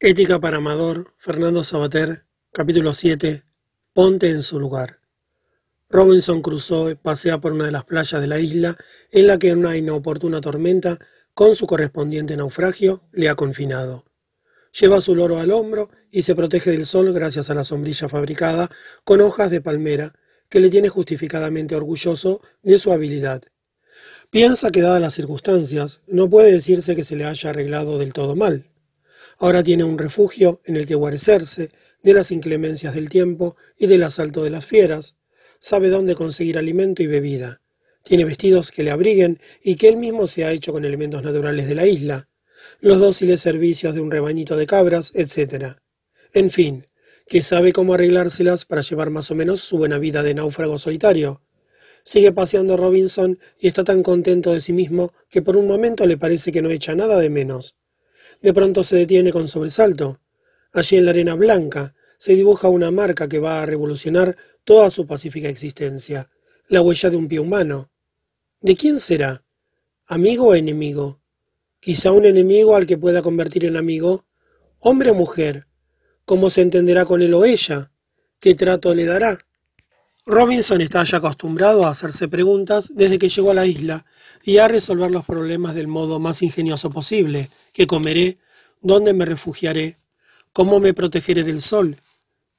Ética para Amador, Fernando Sabater, capítulo 7, Ponte en su lugar. Robinson Crusoe pasea por una de las playas de la isla en la que una inoportuna tormenta, con su correspondiente naufragio, le ha confinado. Lleva su loro al hombro y se protege del sol gracias a la sombrilla fabricada con hojas de palmera, que le tiene justificadamente orgulloso de su habilidad. Piensa que dadas las circunstancias, no puede decirse que se le haya arreglado del todo mal. Ahora tiene un refugio en el que guarecerse de las inclemencias del tiempo y del asalto de las fieras. Sabe dónde conseguir alimento y bebida. Tiene vestidos que le abriguen y que él mismo se ha hecho con elementos naturales de la isla. Los dóciles servicios de un rebañito de cabras, etc. En fin, que sabe cómo arreglárselas para llevar más o menos su buena vida de náufrago solitario. Sigue paseando Robinson y está tan contento de sí mismo que por un momento le parece que no echa nada de menos. De pronto se detiene con sobresalto. Allí en la arena blanca se dibuja una marca que va a revolucionar toda su pacífica existencia, la huella de un pie humano. ¿De quién será? ¿Amigo o enemigo? Quizá un enemigo al que pueda convertir en amigo. ¿Hombre o mujer? ¿Cómo se entenderá con él o ella? ¿Qué trato le dará? Robinson está ya acostumbrado a hacerse preguntas desde que llegó a la isla y a resolver los problemas del modo más ingenioso posible. ¿Qué comeré? ¿Dónde me refugiaré? ¿Cómo me protegeré del sol?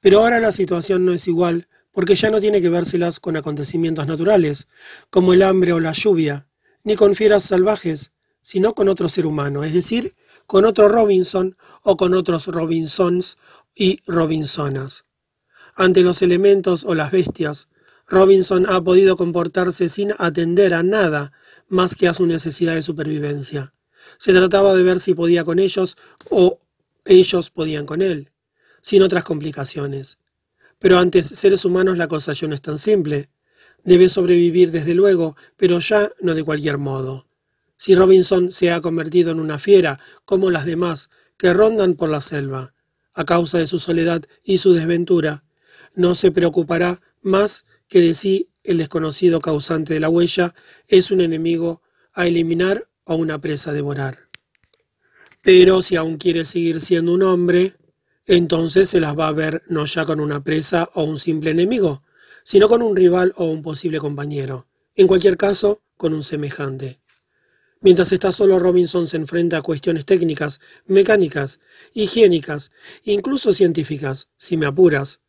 Pero ahora la situación no es igual porque ya no tiene que vérselas con acontecimientos naturales, como el hambre o la lluvia, ni con fieras salvajes, sino con otro ser humano, es decir, con otro Robinson o con otros Robinsons y Robinsonas. Ante los elementos o las bestias, Robinson ha podido comportarse sin atender a nada más que a su necesidad de supervivencia. Se trataba de ver si podía con ellos o ellos podían con él, sin otras complicaciones. Pero ante seres humanos la cosa ya no es tan simple. Debe sobrevivir desde luego, pero ya no de cualquier modo. Si Robinson se ha convertido en una fiera, como las demás, que rondan por la selva, a causa de su soledad y su desventura, no se preocupará más que de si el desconocido causante de la huella es un enemigo a eliminar o una presa a devorar. Pero si aún quiere seguir siendo un hombre, entonces se las va a ver no ya con una presa o un simple enemigo, sino con un rival o un posible compañero, en cualquier caso con un semejante. Mientras está solo, Robinson se enfrenta a cuestiones técnicas, mecánicas, higiénicas, incluso científicas, si me apuras,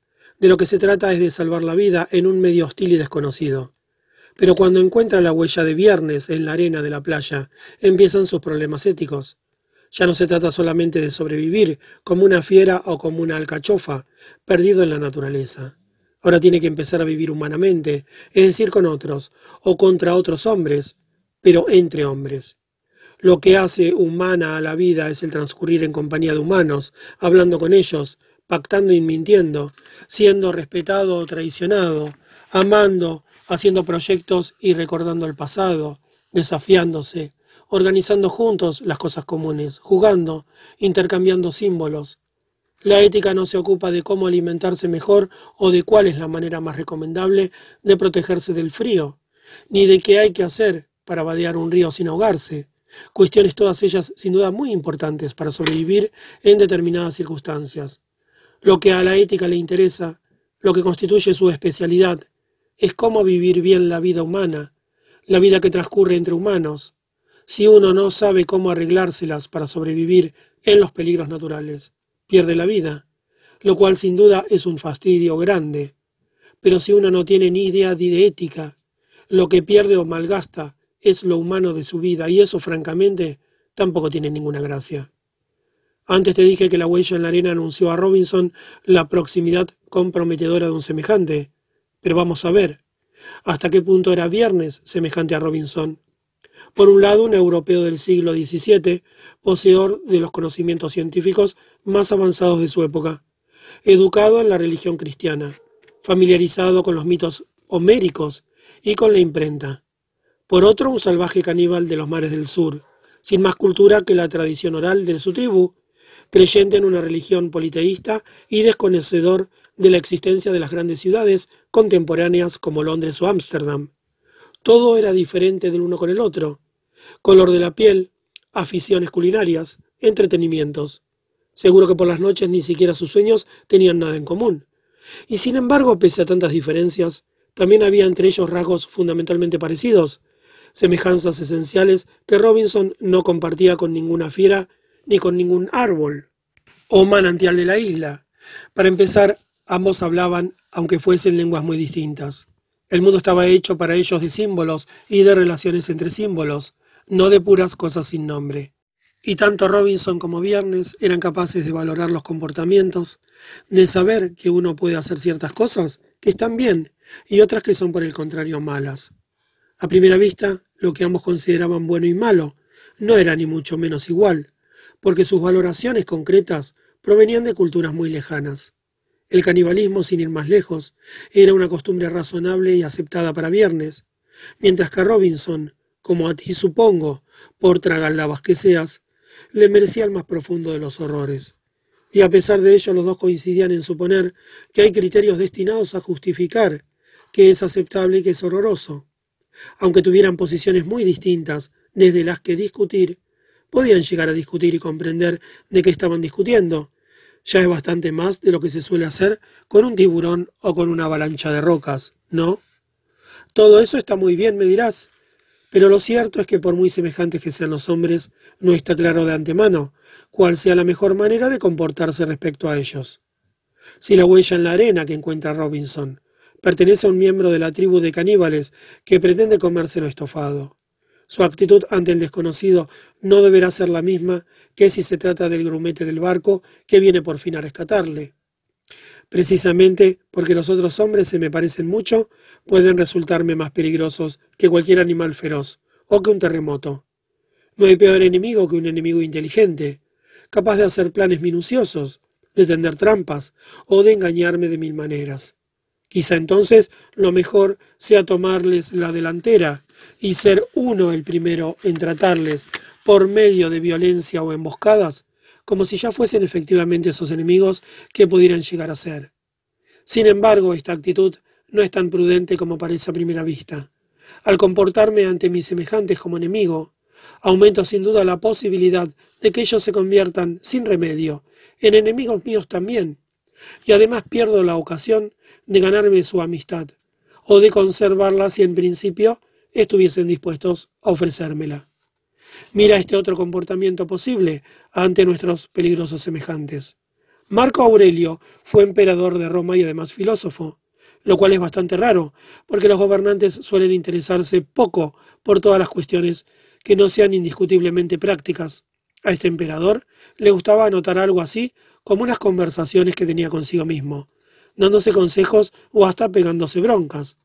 de lo que se trata es de salvar la vida en un medio hostil y desconocido. Pero cuando encuentra la huella de viernes en la arena de la playa, empiezan sus problemas éticos. Ya no se trata solamente de sobrevivir como una fiera o como una alcachofa, perdido en la naturaleza. Ahora tiene que empezar a vivir humanamente, es decir, con otros, o contra otros hombres, pero entre hombres. Lo que hace humana a la vida es el transcurrir en compañía de humanos, hablando con ellos, pactando y mintiendo, siendo respetado o traicionado, amando, haciendo proyectos y recordando el pasado, desafiándose, organizando juntos las cosas comunes, jugando, intercambiando símbolos. La ética no se ocupa de cómo alimentarse mejor o de cuál es la manera más recomendable de protegerse del frío, ni de qué hay que hacer para vadear un río sin ahogarse, cuestiones todas ellas sin duda muy importantes para sobrevivir en determinadas circunstancias. Lo que a la ética le interesa, lo que constituye su especialidad, es cómo vivir bien la vida humana, la vida que transcurre entre humanos, si uno no sabe cómo arreglárselas para sobrevivir en los peligros naturales. Pierde la vida, lo cual sin duda es un fastidio grande. Pero si uno no tiene ni idea de ética, lo que pierde o malgasta es lo humano de su vida, y eso francamente tampoco tiene ninguna gracia. Antes te dije que la huella en la arena anunció a Robinson la proximidad comprometedora de un semejante. Pero vamos a ver, ¿hasta qué punto era viernes semejante a Robinson? Por un lado, un europeo del siglo XVII, poseedor de los conocimientos científicos más avanzados de su época, educado en la religión cristiana, familiarizado con los mitos homéricos y con la imprenta. Por otro, un salvaje caníbal de los mares del sur, sin más cultura que la tradición oral de su tribu, creyente en una religión politeísta y desconocedor de la existencia de las grandes ciudades contemporáneas como Londres o Ámsterdam. Todo era diferente del uno con el otro. Color de la piel, aficiones culinarias, entretenimientos. Seguro que por las noches ni siquiera sus sueños tenían nada en común. Y sin embargo, pese a tantas diferencias, también había entre ellos rasgos fundamentalmente parecidos, semejanzas esenciales que Robinson no compartía con ninguna fiera ni con ningún árbol o manantial de la isla. Para empezar, ambos hablaban, aunque fuesen lenguas muy distintas. El mundo estaba hecho para ellos de símbolos y de relaciones entre símbolos, no de puras cosas sin nombre. Y tanto Robinson como Viernes eran capaces de valorar los comportamientos, de saber que uno puede hacer ciertas cosas que están bien y otras que son por el contrario malas. A primera vista, lo que ambos consideraban bueno y malo no era ni mucho menos igual, porque sus valoraciones concretas provenían de culturas muy lejanas. El canibalismo, sin ir más lejos, era una costumbre razonable y aceptada para Viernes, mientras que a Robinson, como a ti supongo, por tragaldabas que seas, le merecía el más profundo de los horrores. Y a pesar de ello, los dos coincidían en suponer que hay criterios destinados a justificar que es aceptable y que es horroroso. Aunque tuvieran posiciones muy distintas desde las que discutir, podían llegar a discutir y comprender de qué estaban discutiendo. Ya es bastante más de lo que se suele hacer con un tiburón o con una avalancha de rocas, ¿no? Todo eso está muy bien, me dirás, pero lo cierto es que por muy semejantes que sean los hombres, no está claro de antemano cuál sea la mejor manera de comportarse respecto a ellos. Si la huella en la arena que encuentra Robinson pertenece a un miembro de la tribu de caníbales que pretende comérselo estofado. Su actitud ante el desconocido no deberá ser la misma que si se trata del grumete del barco que viene por fin a rescatarle. Precisamente porque los otros hombres se me parecen mucho, pueden resultarme más peligrosos que cualquier animal feroz o que un terremoto. No hay peor enemigo que un enemigo inteligente, capaz de hacer planes minuciosos, de tender trampas o de engañarme de mil maneras. Quizá entonces lo mejor sea tomarles la delantera y ser uno el primero en tratarles por medio de violencia o emboscadas, como si ya fuesen efectivamente esos enemigos que pudieran llegar a ser. Sin embargo, esta actitud no es tan prudente como parece a primera vista. Al comportarme ante mis semejantes como enemigo, aumento sin duda la posibilidad de que ellos se conviertan, sin remedio, en enemigos míos también, y además pierdo la ocasión de ganarme su amistad, o de conservarla si en principio estuviesen dispuestos a ofrecérmela. Mira este otro comportamiento posible ante nuestros peligrosos semejantes. Marco Aurelio fue emperador de Roma y además filósofo, lo cual es bastante raro, porque los gobernantes suelen interesarse poco por todas las cuestiones que no sean indiscutiblemente prácticas. A este emperador le gustaba anotar algo así como unas conversaciones que tenía consigo mismo, dándose consejos o hasta pegándose broncas.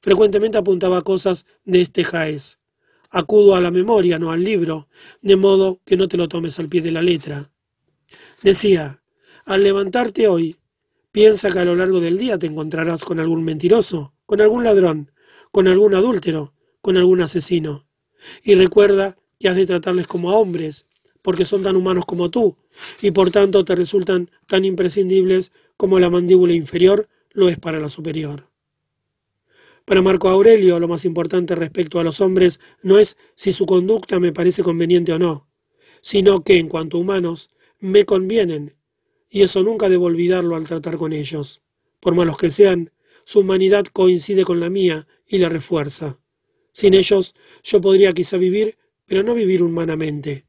Frecuentemente apuntaba cosas de este jaez. Acudo a la memoria, no al libro, de modo que no te lo tomes al pie de la letra. Decía, al levantarte hoy, piensa que a lo largo del día te encontrarás con algún mentiroso, con algún ladrón, con algún adúltero, con algún asesino. Y recuerda que has de tratarles como a hombres, porque son tan humanos como tú, y por tanto te resultan tan imprescindibles como la mandíbula inferior lo es para la superior. Para Marco Aurelio, lo más importante respecto a los hombres no es si su conducta me parece conveniente o no, sino que, en cuanto a humanos, me convienen, y eso nunca debo olvidarlo al tratar con ellos. Por malos que sean, su humanidad coincide con la mía y la refuerza. Sin ellos, yo podría quizá vivir, pero no vivir humanamente.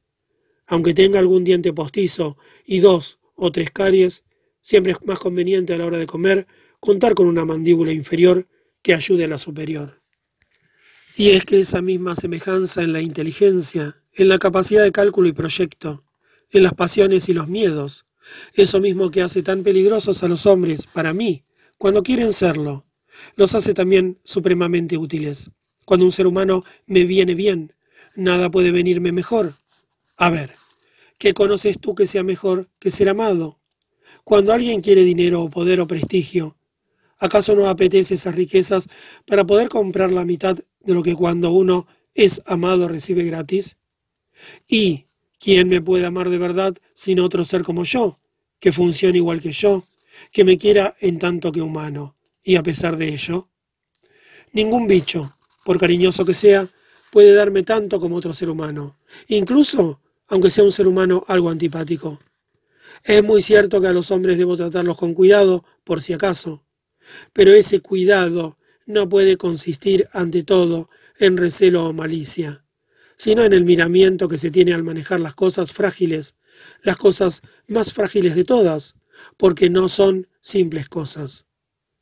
Aunque tenga algún diente postizo y dos o tres caries, siempre es más conveniente a la hora de comer contar con una mandíbula inferior que ayude a la superior. Y es que esa misma semejanza en la inteligencia, en la capacidad de cálculo y proyecto, en las pasiones y los miedos, eso mismo que hace tan peligrosos a los hombres, para mí, cuando quieren serlo, los hace también supremamente útiles. Cuando un ser humano me viene bien, nada puede venirme mejor. A ver, ¿qué conoces tú que sea mejor que ser amado? Cuando alguien quiere dinero o poder o prestigio, ¿Acaso no apetece esas riquezas para poder comprar la mitad de lo que cuando uno es amado recibe gratis? ¿Y quién me puede amar de verdad sin otro ser como yo, que funcione igual que yo, que me quiera en tanto que humano, y a pesar de ello? Ningún bicho, por cariñoso que sea, puede darme tanto como otro ser humano, incluso aunque sea un ser humano algo antipático. Es muy cierto que a los hombres debo tratarlos con cuidado, por si acaso, pero ese cuidado no puede consistir, ante todo, en recelo o malicia, sino en el miramiento que se tiene al manejar las cosas frágiles, las cosas más frágiles de todas, porque no son simples cosas,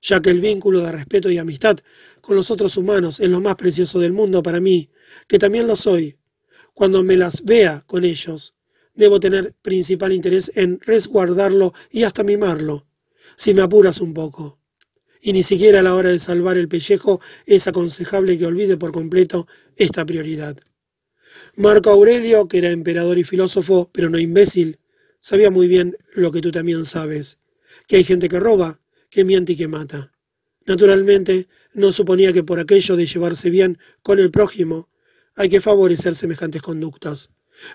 ya que el vínculo de respeto y amistad con los otros humanos es lo más precioso del mundo para mí, que también lo soy. Cuando me las vea con ellos, debo tener principal interés en resguardarlo y hasta mimarlo, si me apuras un poco. Y ni siquiera a la hora de salvar el pellejo es aconsejable que olvide por completo esta prioridad. Marco Aurelio, que era emperador y filósofo, pero no imbécil, sabía muy bien lo que tú también sabes, que hay gente que roba, que miente y que mata. Naturalmente, no suponía que por aquello de llevarse bien con el prójimo hay que favorecer semejantes conductas.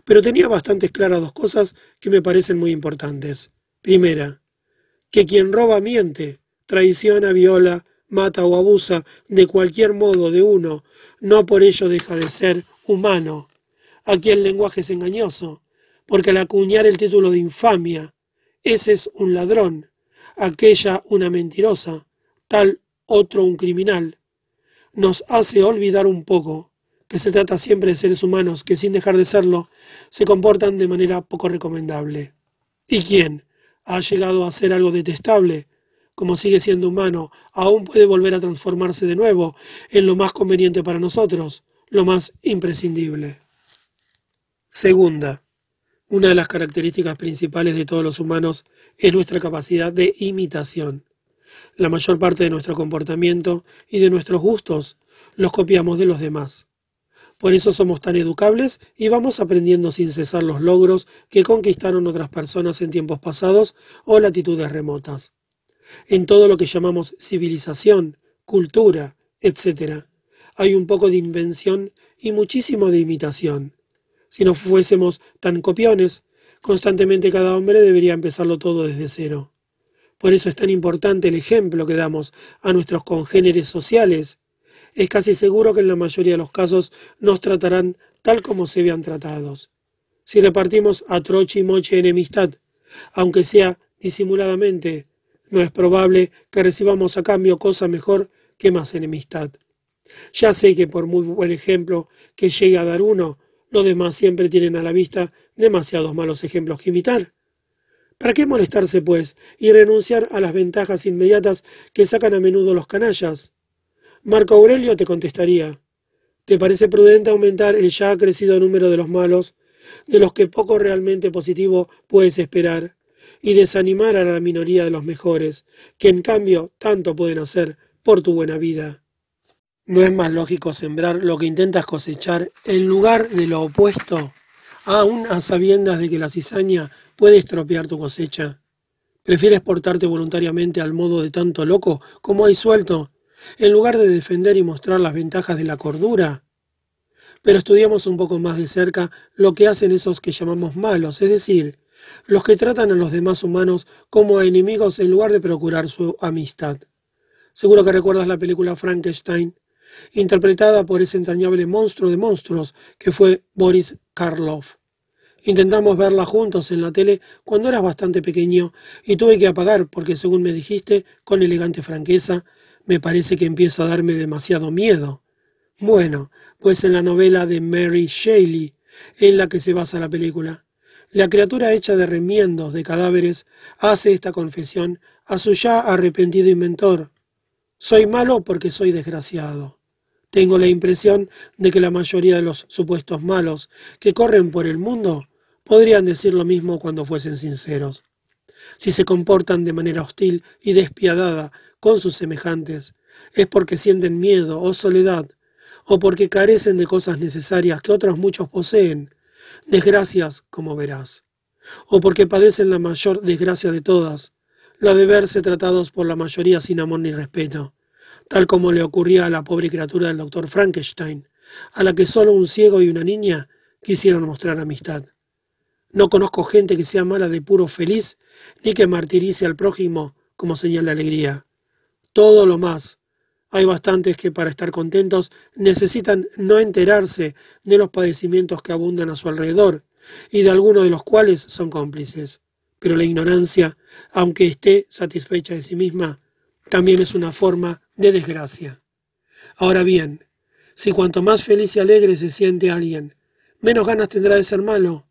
Pero tenía bastante claras dos cosas que me parecen muy importantes. Primera, que quien roba miente, traiciona, viola, mata o abusa de cualquier modo de uno, no por ello deja de ser humano. Aquí el lenguaje es engañoso, porque al acuñar el título de infamia, ese es un ladrón, aquella una mentirosa, tal otro un criminal, nos hace olvidar un poco que se trata siempre de seres humanos que sin dejar de serlo, se comportan de manera poco recomendable. ¿Y quién ha llegado a hacer algo detestable? Como sigue siendo humano, aún puede volver a transformarse de nuevo en lo más conveniente para nosotros, lo más imprescindible. Segunda, una de las características principales de todos los humanos es nuestra capacidad de imitación. La mayor parte de nuestro comportamiento y de nuestros gustos los copiamos de los demás. Por eso somos tan educables y vamos aprendiendo sin cesar los logros que conquistaron otras personas en tiempos pasados o latitudes remotas. En todo lo que llamamos civilización, cultura, etc., hay un poco de invención y muchísimo de imitación. Si no fuésemos tan copiones, constantemente cada hombre debería empezarlo todo desde cero. Por eso es tan importante el ejemplo que damos a nuestros congéneres sociales es casi seguro que en la mayoría de los casos nos tratarán tal como se vean tratados. Si repartimos a troche y moche enemistad, aunque sea disimuladamente, no es probable que recibamos a cambio cosa mejor que más enemistad. Ya sé que por muy buen ejemplo que llegue a dar uno, los demás siempre tienen a la vista demasiados malos ejemplos que imitar. ¿Para qué molestarse, pues, y renunciar a las ventajas inmediatas que sacan a menudo los canallas? Marco Aurelio te contestaría, ¿te parece prudente aumentar el ya crecido número de los malos, de los que poco realmente positivo puedes esperar, y desanimar a la minoría de los mejores, que en cambio tanto pueden hacer por tu buena vida? ¿No es más lógico sembrar lo que intentas cosechar en lugar de lo opuesto, aún a sabiendas de que la cizaña puede estropear tu cosecha? ¿Prefieres portarte voluntariamente al modo de tanto loco como hay suelto en lugar de defender y mostrar las ventajas de la cordura. Pero estudiamos un poco más de cerca lo que hacen esos que llamamos malos, es decir, los que tratan a los demás humanos como a enemigos en lugar de procurar su amistad. Seguro que recuerdas la película Frankenstein, interpretada por ese entrañable monstruo de monstruos que fue Boris Karloff. Intentamos verla juntos en la tele cuando eras bastante pequeño y tuve que apagar porque, según me dijiste, con elegante franqueza, me parece que empieza a darme demasiado miedo. Bueno, pues en la novela de Mary Shelley, en la que se basa la película, la criatura hecha de remiendos de cadáveres hace esta confesión a su ya arrepentido inventor. Soy malo porque soy desgraciado. Tengo la impresión de que la mayoría de los supuestos malos que corren por el mundo podrían decir lo mismo cuando fuesen sinceros. Si se comportan de manera hostil y despiadada con sus semejantes, es porque sienten miedo o soledad, o porque carecen de cosas necesarias que otros muchos poseen, desgracias, como verás, o porque padecen la mayor desgracia de todas, la de verse tratados por la mayoría sin amor ni respeto, tal como le ocurría a la pobre criatura del doctor Frankenstein, a la que solo un ciego y una niña quisieron mostrar amistad. No conozco gente que sea mala de puro feliz, ni que martirice al prójimo como señal de alegría todo lo más. Hay bastantes que para estar contentos necesitan no enterarse de los padecimientos que abundan a su alrededor y de algunos de los cuales son cómplices. Pero la ignorancia, aunque esté satisfecha de sí misma, también es una forma de desgracia. Ahora bien, si cuanto más feliz y alegre se siente alguien, menos ganas tendrá de ser malo.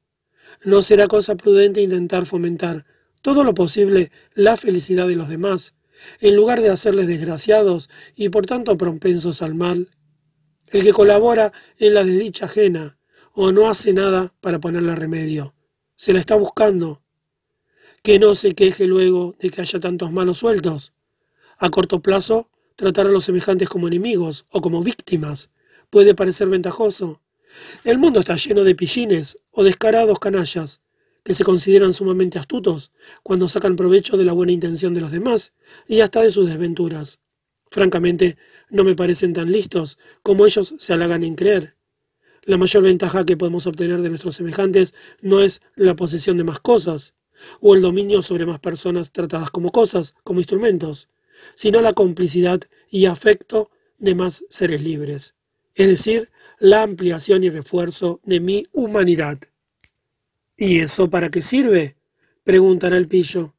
No será cosa prudente intentar fomentar todo lo posible la felicidad de los demás, en lugar de hacerles desgraciados y por tanto propensos al mal. El que colabora en la desdicha ajena o no hace nada para ponerle remedio, se la está buscando. Que no se queje luego de que haya tantos malos sueltos. A corto plazo, tratar a los semejantes como enemigos o como víctimas puede parecer ventajoso. El mundo está lleno de pillines o descarados canallas que se consideran sumamente astutos cuando sacan provecho de la buena intención de los demás y hasta de sus desventuras. Francamente, no me parecen tan listos como ellos se halagan en creer. La mayor ventaja que podemos obtener de nuestros semejantes no es la posesión de más cosas, o el dominio sobre más personas tratadas como cosas, como instrumentos, sino la complicidad y afecto de más seres libres, es decir, la ampliación y refuerzo de mi humanidad. ¿Y eso para qué sirve? preguntará el pillo,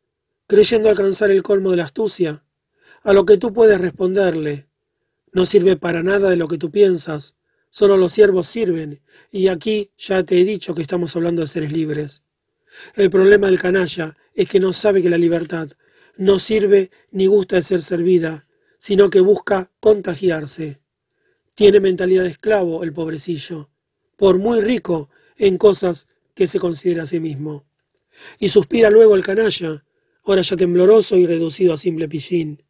creyendo alcanzar el colmo de la astucia, a lo que tú puedes responderle. No sirve para nada de lo que tú piensas, solo los siervos sirven, y aquí ya te he dicho que estamos hablando de seres libres. El problema del canalla es que no sabe que la libertad no sirve ni gusta de ser servida, sino que busca contagiarse. Tiene mentalidad de esclavo el pobrecillo, por muy rico en cosas que se considera a sí mismo. Y suspira luego el canalla, ahora ya tembloroso y reducido a simple pillín.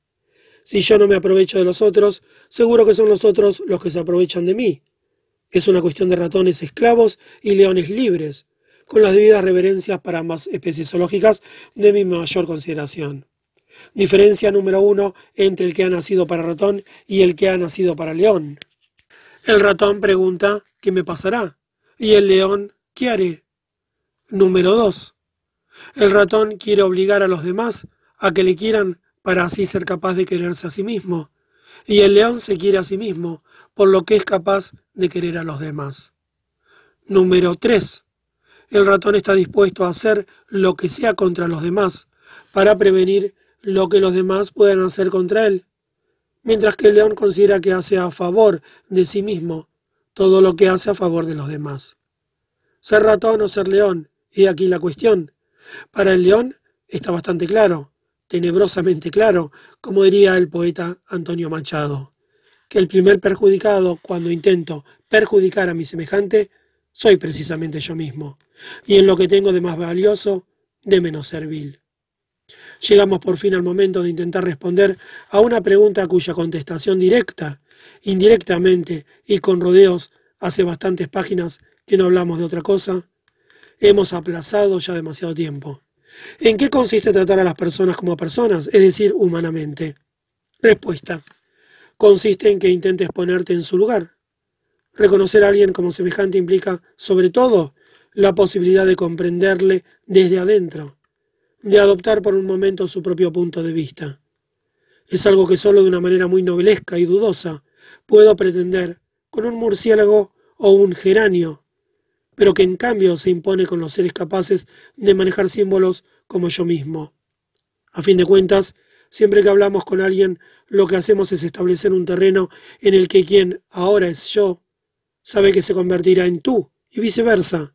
Si yo no me aprovecho de los otros, seguro que son los otros los que se aprovechan de mí. Es una cuestión de ratones esclavos y leones libres, con las debidas reverencias para ambas especies zoológicas de mi mayor consideración. Diferencia número uno entre el que ha nacido para ratón y el que ha nacido para león. El ratón pregunta ¿qué me pasará? Y el león ¿qué haré? Número 2. El ratón quiere obligar a los demás a que le quieran para así ser capaz de quererse a sí mismo. Y el león se quiere a sí mismo, por lo que es capaz de querer a los demás. Número 3. El ratón está dispuesto a hacer lo que sea contra los demás, para prevenir lo que los demás puedan hacer contra él, mientras que el león considera que hace a favor de sí mismo todo lo que hace a favor de los demás. Ser ratón o ser león y aquí la cuestión. Para el león está bastante claro, tenebrosamente claro, como diría el poeta Antonio Machado, que el primer perjudicado cuando intento perjudicar a mi semejante soy precisamente yo mismo, y en lo que tengo de más valioso, de menos servil. Llegamos por fin al momento de intentar responder a una pregunta cuya contestación directa, indirectamente y con rodeos hace bastantes páginas que no hablamos de otra cosa, hemos aplazado ya demasiado tiempo. ¿En qué consiste tratar a las personas como personas, es decir, humanamente? Respuesta. Consiste en que intentes ponerte en su lugar. Reconocer a alguien como semejante implica, sobre todo, la posibilidad de comprenderle desde adentro, de adoptar por un momento su propio punto de vista. Es algo que solo de una manera muy novelesca y dudosa puedo pretender con un murciélago o un geranio pero que en cambio se impone con los seres capaces de manejar símbolos como yo mismo. A fin de cuentas, siempre que hablamos con alguien, lo que hacemos es establecer un terreno en el que quien ahora es yo, sabe que se convertirá en tú, y viceversa.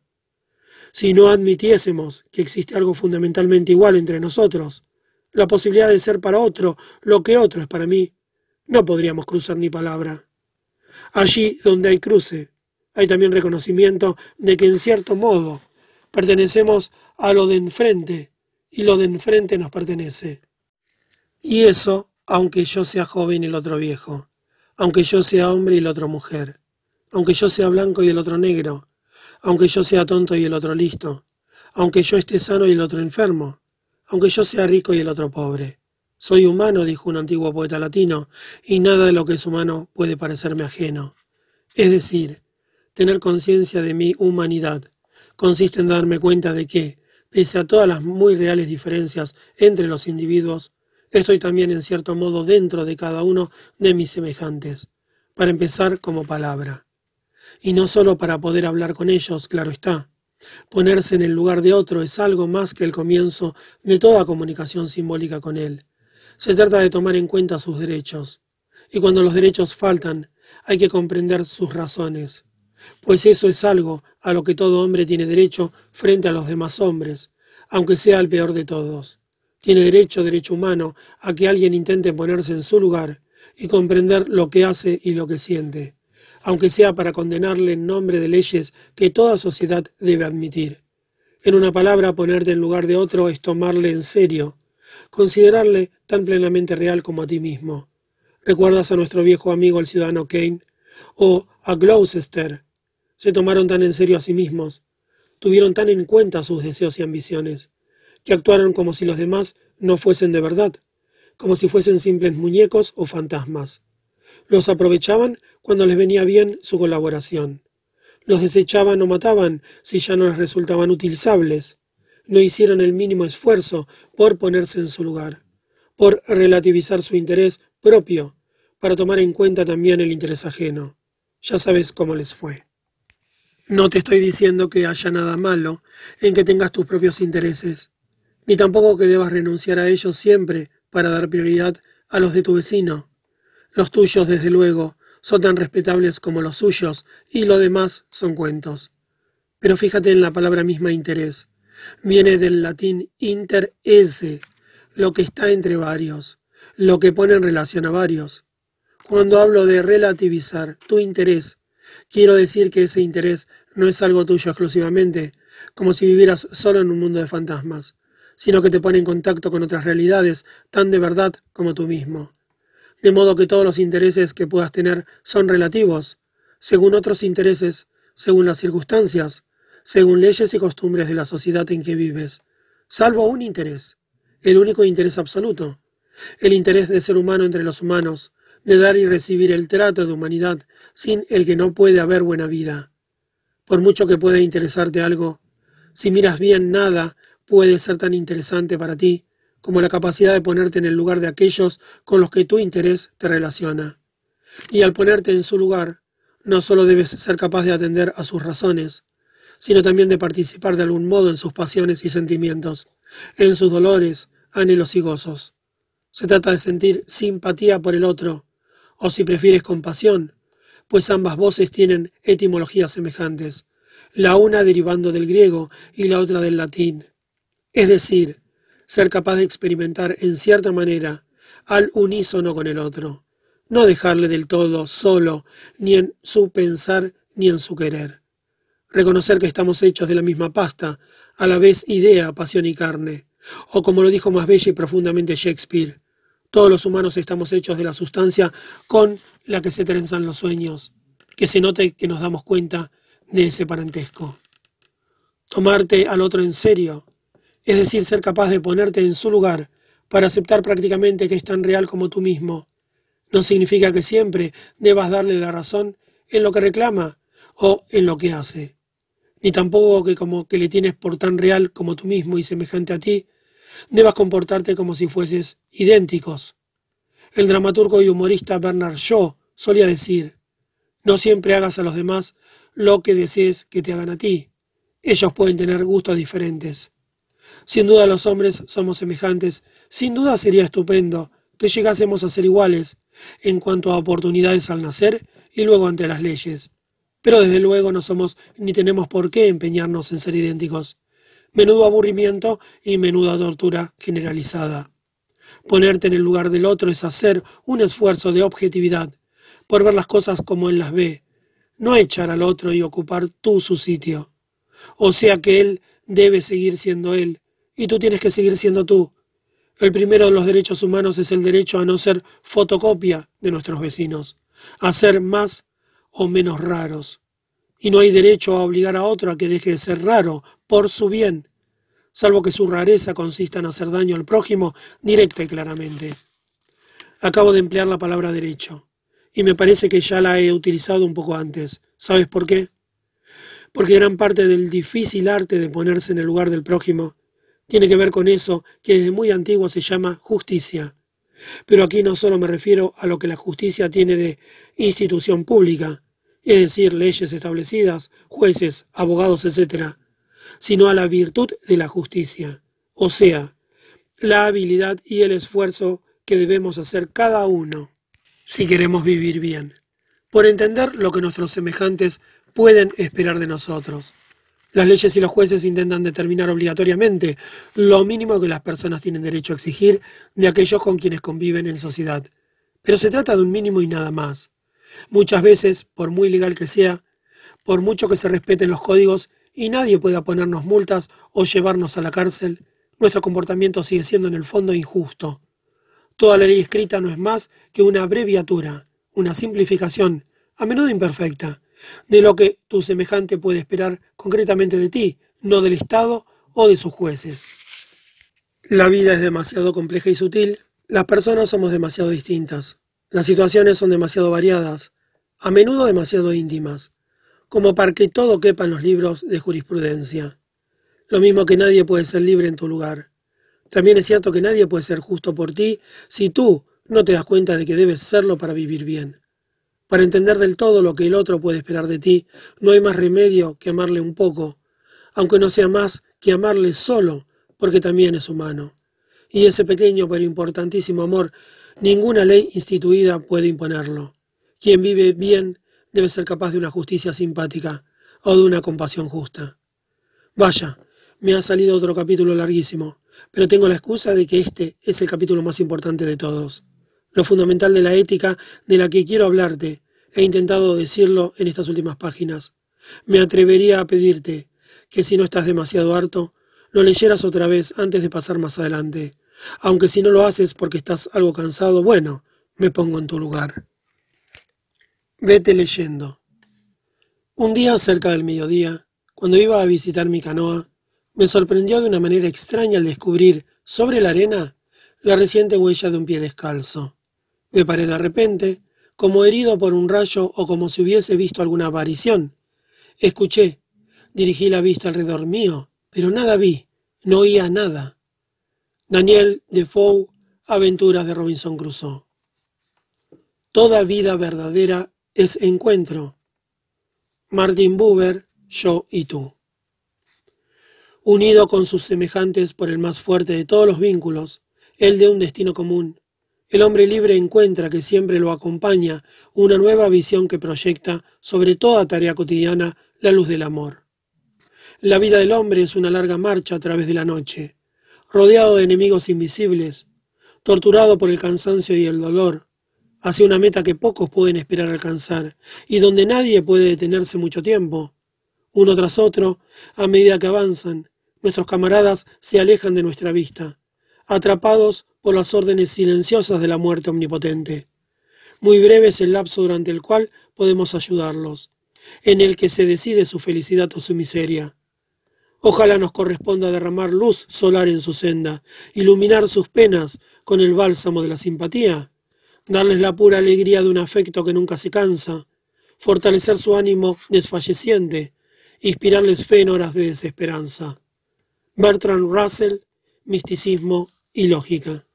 Si no admitiésemos que existe algo fundamentalmente igual entre nosotros, la posibilidad de ser para otro lo que otro es para mí, no podríamos cruzar ni palabra. Allí donde hay cruce, hay también reconocimiento de que en cierto modo pertenecemos a lo de enfrente y lo de enfrente nos pertenece. Y eso, aunque yo sea joven y el otro viejo, aunque yo sea hombre y el otro mujer, aunque yo sea blanco y el otro negro, aunque yo sea tonto y el otro listo, aunque yo esté sano y el otro enfermo, aunque yo sea rico y el otro pobre. Soy humano, dijo un antiguo poeta latino, y nada de lo que es humano puede parecerme ajeno. Es decir, Tener conciencia de mi humanidad consiste en darme cuenta de que, pese a todas las muy reales diferencias entre los individuos, estoy también en cierto modo dentro de cada uno de mis semejantes, para empezar como palabra. Y no solo para poder hablar con ellos, claro está, Ponerse en el lugar de otro es algo más que el comienzo de toda comunicación simbólica con él. Se trata de tomar en cuenta sus derechos. Y cuando los derechos faltan, hay que comprender sus razones. Pues eso es algo a lo que todo hombre tiene derecho frente a los demás hombres, aunque sea el peor de todos. Tiene derecho, derecho humano, a que alguien intente ponerse en su lugar y comprender lo que hace y lo que siente aunque sea para condenarle en nombre de leyes que toda sociedad debe admitir. En una palabra, ponerte en lugar de otro es tomarle en serio, considerarle tan plenamente real como a ti mismo. ¿Recuerdas a nuestro viejo amigo el ciudadano Kane? ¿O a Gloucester? Se tomaron tan en serio a sí mismos, tuvieron tan en cuenta sus deseos y ambiciones, que actuaron como si los demás no fuesen de verdad, como si fuesen simples muñecos o fantasmas. Los aprovechaban cuando les venía bien su colaboración. Los desechaban o mataban si ya no les resultaban utilizables. No hicieron el mínimo esfuerzo por ponerse en su lugar, por relativizar su interés propio, para tomar en cuenta también el interés ajeno. Ya sabes cómo les fue. No te estoy diciendo que haya nada malo en que tengas tus propios intereses, ni tampoco que debas renunciar a ellos siempre para dar prioridad a los de tu vecino. Los tuyos, desde luego, son tan respetables como los suyos, y lo demás son cuentos. Pero fíjate en la palabra misma interés. Viene del latín inter esse, lo que está entre varios, lo que pone en relación a varios. Cuando hablo de relativizar tu interés, quiero decir que ese interés no es algo tuyo exclusivamente, como si vivieras solo en un mundo de fantasmas, sino que te pone en contacto con otras realidades tan de verdad como tú mismo de modo que todos los intereses que puedas tener son relativos, según otros intereses, según las circunstancias, según leyes y costumbres de la sociedad en que vives, salvo un interés, el único interés absoluto, el interés de ser humano entre los humanos, de dar y recibir el trato de humanidad, sin el que no puede haber buena vida. Por mucho que pueda interesarte algo, si miras bien nada puede ser tan interesante para ti como la capacidad de ponerte en el lugar de aquellos con los que tu interés te relaciona. Y al ponerte en su lugar, no solo debes ser capaz de atender a sus razones, sino también de participar de algún modo en sus pasiones y sentimientos, en sus dolores, anhelos y gozos. Se trata de sentir simpatía por el otro, o si prefieres compasión, pues ambas voces tienen etimologías semejantes, la una derivando del griego y la otra del latín. Es decir, ser capaz de experimentar en cierta manera al unísono con el otro, no dejarle del todo solo, ni en su pensar ni en su querer. Reconocer que estamos hechos de la misma pasta, a la vez idea, pasión y carne, o como lo dijo más bella y profundamente Shakespeare, todos los humanos estamos hechos de la sustancia con la que se trenzan los sueños, que se note que nos damos cuenta de ese parentesco. Tomarte al otro en serio, es decir, ser capaz de ponerte en su lugar para aceptar prácticamente que es tan real como tú mismo. No significa que siempre debas darle la razón en lo que reclama o en lo que hace, ni tampoco que como que le tienes por tan real como tú mismo y semejante a ti, debas comportarte como si fueses idénticos. El dramaturgo y humorista Bernard Shaw solía decir, no siempre hagas a los demás lo que desees que te hagan a ti. Ellos pueden tener gustos diferentes. Sin duda los hombres somos semejantes, sin duda sería estupendo que llegásemos a ser iguales en cuanto a oportunidades al nacer y luego ante las leyes. Pero desde luego no somos ni tenemos por qué empeñarnos en ser idénticos. Menudo aburrimiento y menuda tortura generalizada. Ponerte en el lugar del otro es hacer un esfuerzo de objetividad, por ver las cosas como él las ve, no echar al otro y ocupar tú su sitio. O sea que él debe seguir siendo él, y tú tienes que seguir siendo tú. El primero de los derechos humanos es el derecho a no ser fotocopia de nuestros vecinos, a ser más o menos raros. Y no hay derecho a obligar a otro a que deje de ser raro por su bien, salvo que su rareza consista en hacer daño al prójimo directa y claramente. Acabo de emplear la palabra derecho, y me parece que ya la he utilizado un poco antes. ¿Sabes por qué? Porque gran parte del difícil arte de ponerse en el lugar del prójimo tiene que ver con eso que desde muy antiguo se llama justicia. Pero aquí no solo me refiero a lo que la justicia tiene de institución pública, es decir, leyes establecidas, jueces, abogados, etc., sino a la virtud de la justicia, o sea, la habilidad y el esfuerzo que debemos hacer cada uno si queremos vivir bien, por entender lo que nuestros semejantes pueden esperar de nosotros. Las leyes y los jueces intentan determinar obligatoriamente lo mínimo que las personas tienen derecho a exigir de aquellos con quienes conviven en sociedad. Pero se trata de un mínimo y nada más. Muchas veces, por muy legal que sea, por mucho que se respeten los códigos y nadie pueda ponernos multas o llevarnos a la cárcel, nuestro comportamiento sigue siendo en el fondo injusto. Toda la ley escrita no es más que una abreviatura, una simplificación, a menudo imperfecta, de lo que tu semejante puede esperar concretamente de ti, no del Estado o de sus jueces. La vida es demasiado compleja y sutil, las personas somos demasiado distintas, las situaciones son demasiado variadas, a menudo demasiado íntimas, como para que todo quepa en los libros de jurisprudencia. Lo mismo que nadie puede ser libre en tu lugar. También es cierto que nadie puede ser justo por ti si tú no te das cuenta de que debes serlo para vivir bien. Para entender del todo lo que el otro puede esperar de ti, no hay más remedio que amarle un poco, aunque no sea más que amarle solo, porque también es humano. Y ese pequeño pero importantísimo amor, ninguna ley instituida puede imponerlo. Quien vive bien debe ser capaz de una justicia simpática o de una compasión justa. Vaya, me ha salido otro capítulo larguísimo, pero tengo la excusa de que este es el capítulo más importante de todos lo fundamental de la ética de la que quiero hablarte. He intentado decirlo en estas últimas páginas. Me atrevería a pedirte que si no estás demasiado harto, lo leyeras otra vez antes de pasar más adelante. Aunque si no lo haces porque estás algo cansado, bueno, me pongo en tu lugar. Vete leyendo. Un día cerca del mediodía, cuando iba a visitar mi canoa, me sorprendió de una manera extraña al descubrir, sobre la arena, la reciente huella de un pie descalzo. Me paré de repente, como herido por un rayo o como si hubiese visto alguna aparición. Escuché, dirigí la vista alrededor mío, pero nada vi, no oía nada. Daniel Defoe, Aventuras de Robinson Crusoe. Toda vida verdadera es encuentro. Martin Buber, yo y tú. Unido con sus semejantes por el más fuerte de todos los vínculos, el de un destino común, el hombre libre encuentra que siempre lo acompaña una nueva visión que proyecta sobre toda tarea cotidiana la luz del amor. La vida del hombre es una larga marcha a través de la noche, rodeado de enemigos invisibles, torturado por el cansancio y el dolor, hacia una meta que pocos pueden esperar alcanzar y donde nadie puede detenerse mucho tiempo. Uno tras otro, a medida que avanzan, nuestros camaradas se alejan de nuestra vista, atrapados por las órdenes silenciosas de la muerte omnipotente. Muy breve es el lapso durante el cual podemos ayudarlos, en el que se decide su felicidad o su miseria. Ojalá nos corresponda derramar luz solar en su senda, iluminar sus penas con el bálsamo de la simpatía, darles la pura alegría de un afecto que nunca se cansa, fortalecer su ánimo desfalleciente, inspirarles fe en horas de desesperanza. Bertrand Russell, Misticismo y Lógica.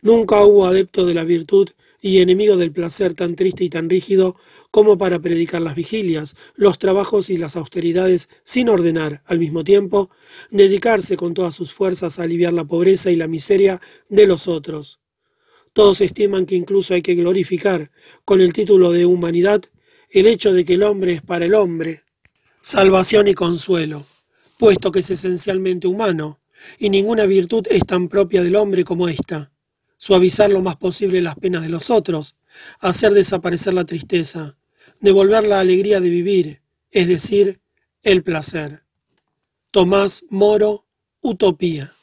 Nunca hubo adepto de la virtud y enemigo del placer tan triste y tan rígido como para predicar las vigilias, los trabajos y las austeridades sin ordenar, al mismo tiempo, dedicarse con todas sus fuerzas a aliviar la pobreza y la miseria de los otros. Todos estiman que incluso hay que glorificar, con el título de humanidad, el hecho de que el hombre es para el hombre, salvación y consuelo, puesto que es esencialmente humano, y ninguna virtud es tan propia del hombre como esta suavizar lo más posible las penas de los otros, hacer desaparecer la tristeza, devolver la alegría de vivir, es decir, el placer. Tomás Moro, Utopía.